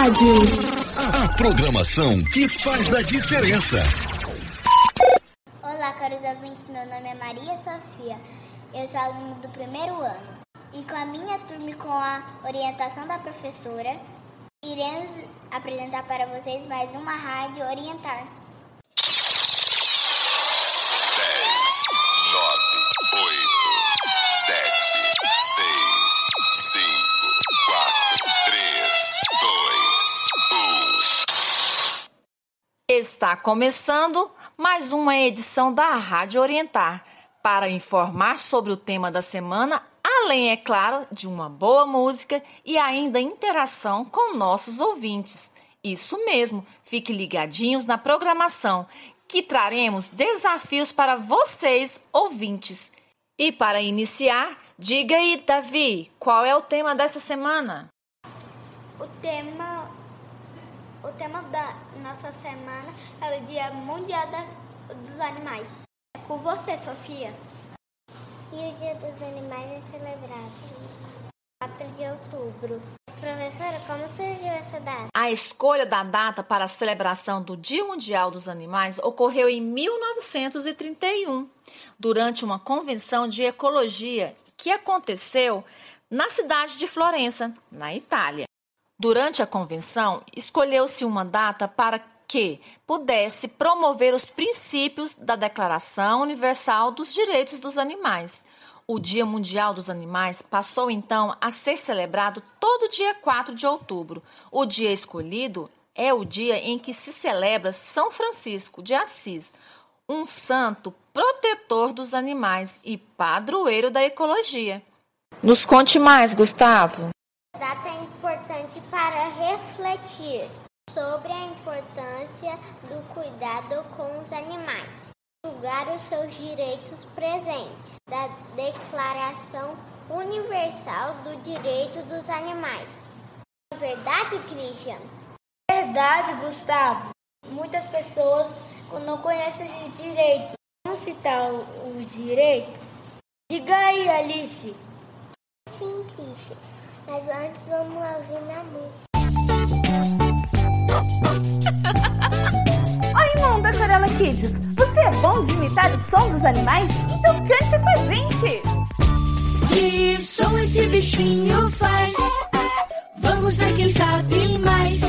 Rádio. A programação que faz a diferença. Olá, caros ouvintes. Meu nome é Maria Sofia. Eu sou aluno do primeiro ano. E com a minha turma e com a orientação da professora, iremos apresentar para vocês mais uma rádio orientar. Está começando mais uma edição da Rádio Orientar para informar sobre o tema da semana, além, é claro, de uma boa música e ainda interação com nossos ouvintes. Isso mesmo, fique ligadinhos na programação, que traremos desafios para vocês, ouvintes. E para iniciar, diga aí, Davi, qual é o tema dessa semana? O tema, o tema da nossa semana é o Dia Mundial da- dos Animais. É por você, Sofia. E o Dia dos Animais é celebrado 4 de outubro. Professora, como surgiu essa data? A escolha da data para a celebração do Dia Mundial dos Animais ocorreu em 1931, durante uma convenção de ecologia que aconteceu na cidade de Florença, na Itália. Durante a convenção, escolheu-se uma data para que pudesse promover os princípios da Declaração Universal dos Direitos dos Animais. O Dia Mundial dos Animais passou então a ser celebrado todo dia 4 de outubro. O dia escolhido é o dia em que se celebra São Francisco de Assis, um santo protetor dos animais e padroeiro da ecologia. Nos conte mais, Gustavo. Data é importante para refletir sobre a importância do cuidado com os animais, julgar os seus direitos presentes da Declaração Universal do Direito dos Animais. É verdade, Christian? Verdade, Gustavo. Muitas pessoas não conhecem esses direitos. Vamos citar os direitos? Diga aí, Alice. Sim, Christian. Mas antes vamos ouvir minha música. Oi, mundo Aquarela Kids. Você é bom de imitar o som dos animais? Então cante com a gente. Que som esse bichinho faz? Vamos ver quem sabe mais.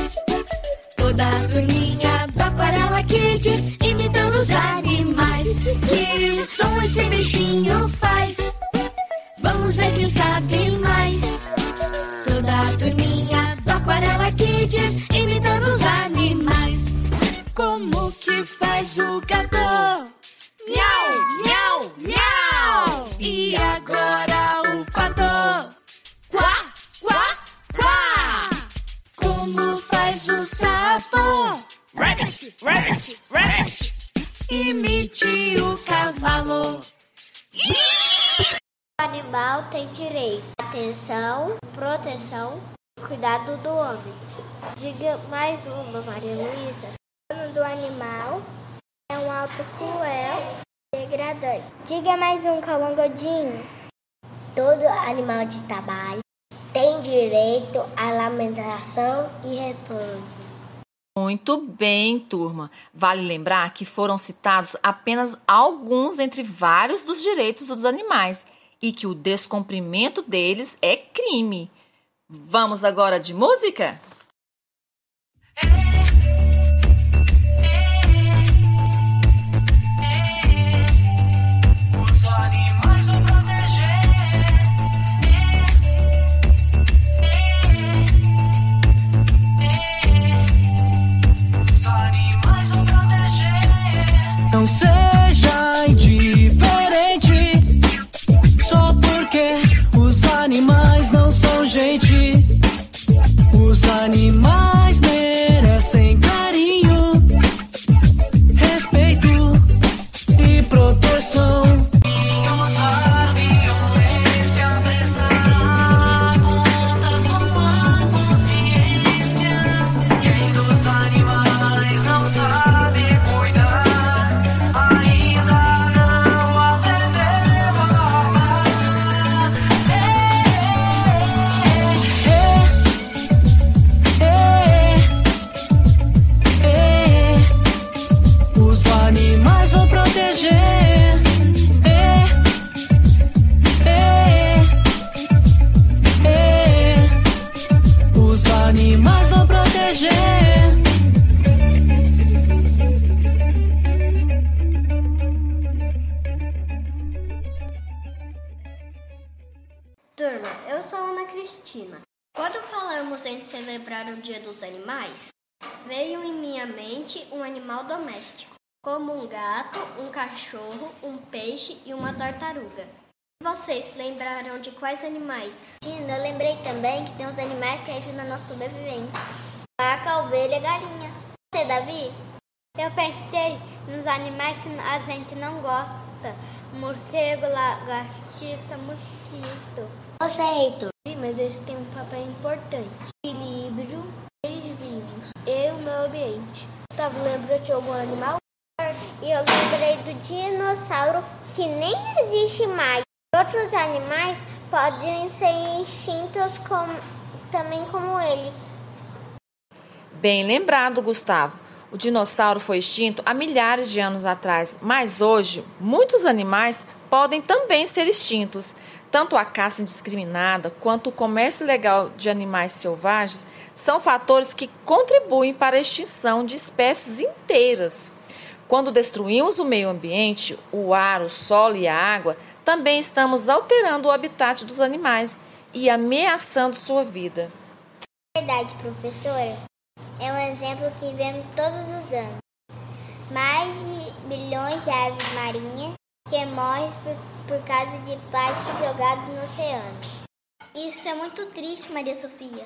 Toda a turminha do Aquarela Kids imitando os animais. Que som esse bichinho Imitando os animais. Como que faz o gato? Miau, miau, miau. E agora o pato? Quá, quá, quá. Como faz o sapo? Rabbit, rabbit, rabbit. Imite o cavalo. O animal tem direito atenção, proteção cuidado do homem. Diga mais uma, Maria Luísa. O dono do animal é um alto cruel e degradante. Diga mais um, Calangodinho. Todo animal de trabalho tem direito à lamentação e repouso. Muito bem, turma. Vale lembrar que foram citados apenas alguns entre vários dos direitos dos animais e que o descumprimento deles é crime. Vamos agora de música? 把你骂。Celebrar o Dia dos Animais, veio em minha mente um animal doméstico, como um gato, um cachorro, um peixe e uma tartaruga. Vocês lembraram de quais animais? Tina, eu lembrei também que tem uns animais que ajudam na nossa sobrevivência. Vaca, ovelha e galinha. Você, Davi? Eu pensei nos animais que a gente não gosta. Morcego, lagartixa, mosquito. Você, Heitor? Mas eles têm um papel importante. Equilíbrio, seres vivos e o meio ambiente. Gustavo, lembra de algum animal? E eu lembrei do dinossauro que nem existe mais. Outros animais podem ser extintos também como ele. Bem lembrado, Gustavo. O dinossauro foi extinto há milhares de anos atrás, mas hoje muitos animais podem também ser extintos. Tanto a caça indiscriminada quanto o comércio ilegal de animais selvagens são fatores que contribuem para a extinção de espécies inteiras. Quando destruímos o meio ambiente, o ar, o solo e a água, também estamos alterando o habitat dos animais e ameaçando sua vida. Verdade, professora. É um exemplo que vemos todos os anos. Mais de bilhões de aves marinhas que morrem por, por causa de plástico jogado no oceano. Isso é muito triste, Maria Sofia.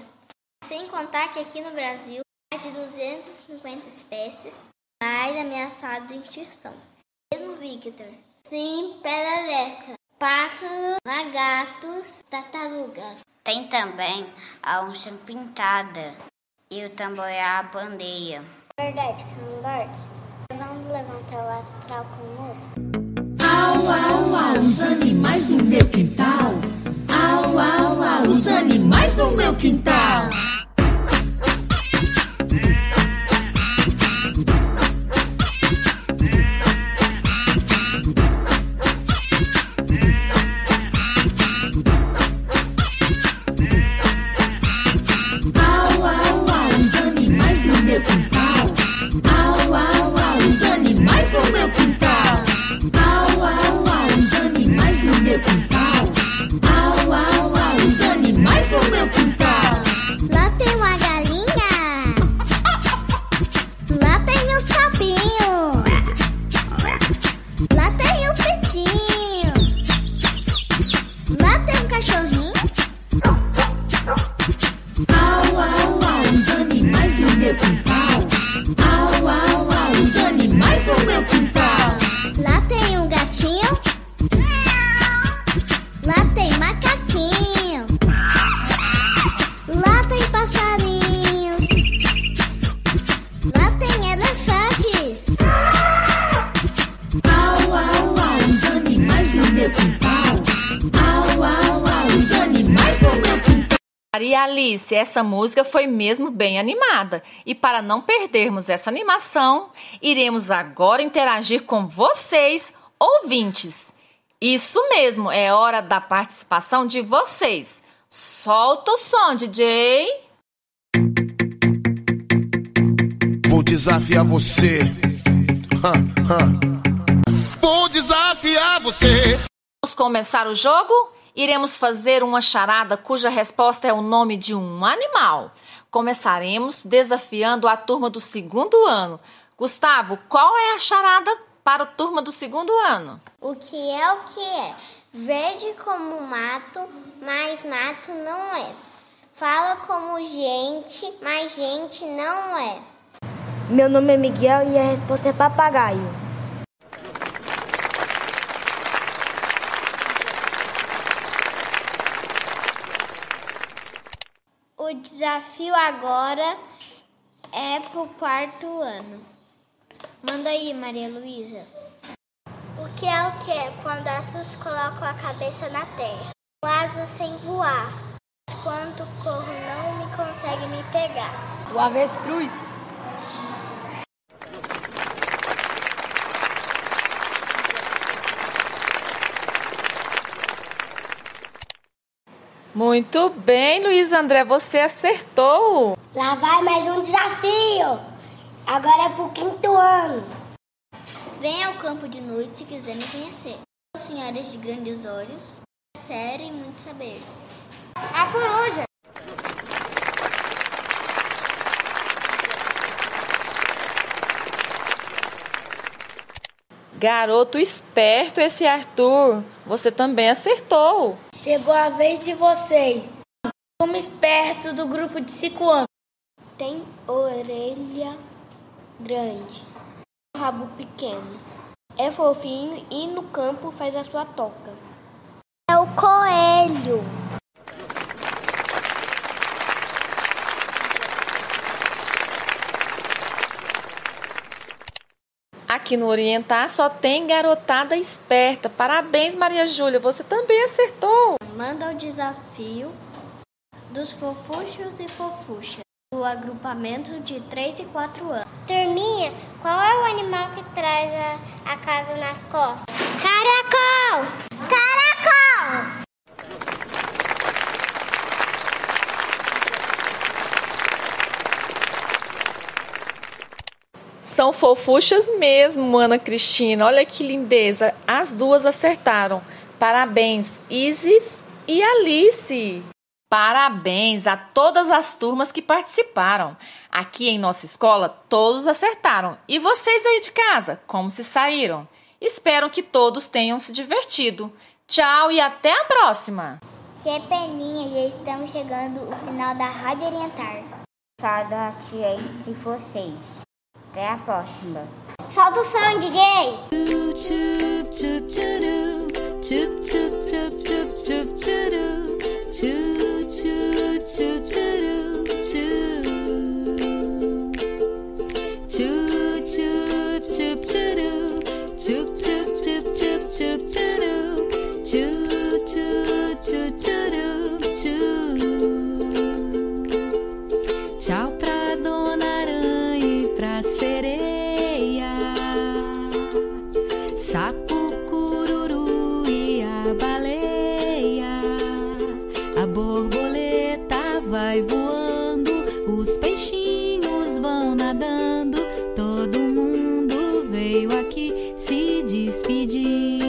Sem contar que aqui no Brasil, mais de 250 espécies mais ameaçadas de extinção. Mesmo Victor. Sim, perereca, Pássaros, lagartos, tartarugas. Tem também a onça pintada e o tamboiá-bandeia. Verdade, Cambardes. Vamos levantar o astral conosco? Au, au, os animais no meu quintal. Au, au, au, os animais no meu quintal. Au, au, au, os animais no meu quintal. Cachorrinho. Au, au, au, os animais no meu quintal. Maria Alice, essa música foi mesmo bem animada. E para não perdermos essa animação, iremos agora interagir com vocês, ouvintes. Isso mesmo, é hora da participação de vocês. Solta o som, DJ. Vou desafiar você. Ha, ha. Vou desafiar você. Vamos começar o jogo? Iremos fazer uma charada cuja resposta é o nome de um animal. Começaremos desafiando a turma do segundo ano. Gustavo, qual é a charada para a turma do segundo ano? O que é o que é? Verde como mato, mas mato não é. Fala como gente, mas gente não é. Meu nome é Miguel e a resposta é papagaio. O desafio agora é pro quarto ano. Manda aí, Maria Luísa. O que é o que é quando assos colocam a cabeça na terra? Com asas sem voar. Quanto corro não me consegue me pegar. O avestruz. Muito bem, Luiz André, você acertou. Lá vai mais um desafio. Agora é pro quinto ano. Venha ao campo de noite se quiser me conhecer. Senhoras de grandes olhos, sério e muito saber. Garoto esperto esse Arthur. Você também acertou. Chegou a vez de vocês. Como esperto do grupo de cinco anos. Tem orelha grande, rabo pequeno. É fofinho e no campo faz a sua toca. É o coelho. Aqui no Orientar só tem garotada esperta. Parabéns, Maria Júlia, você também acertou. Manda o desafio dos fofuchos e fofuchas do agrupamento de 3 e 4 anos. Turminha, qual é o animal que traz a, a casa nas costas? Caracol! Caracol! São fofuchas mesmo, Ana Cristina. Olha que lindeza. As duas acertaram. Parabéns, Isis e Alice. Parabéns a todas as turmas que participaram. Aqui em nossa escola, todos acertaram. E vocês aí de casa, como se saíram? Espero que todos tenham se divertido. Tchau e até a próxima! Tia Peninha, já estamos chegando ao final da Rádio Orientar. Cada tia de vocês. Até a próxima. Solta o som, DJ! Vai voando, os peixinhos vão nadando. Todo mundo veio aqui se despedir.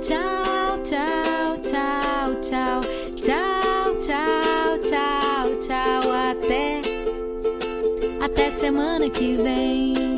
Tchau, tchau, tchau, tchau, tchau, tchau, tchau, tchau, até, até semana que vem.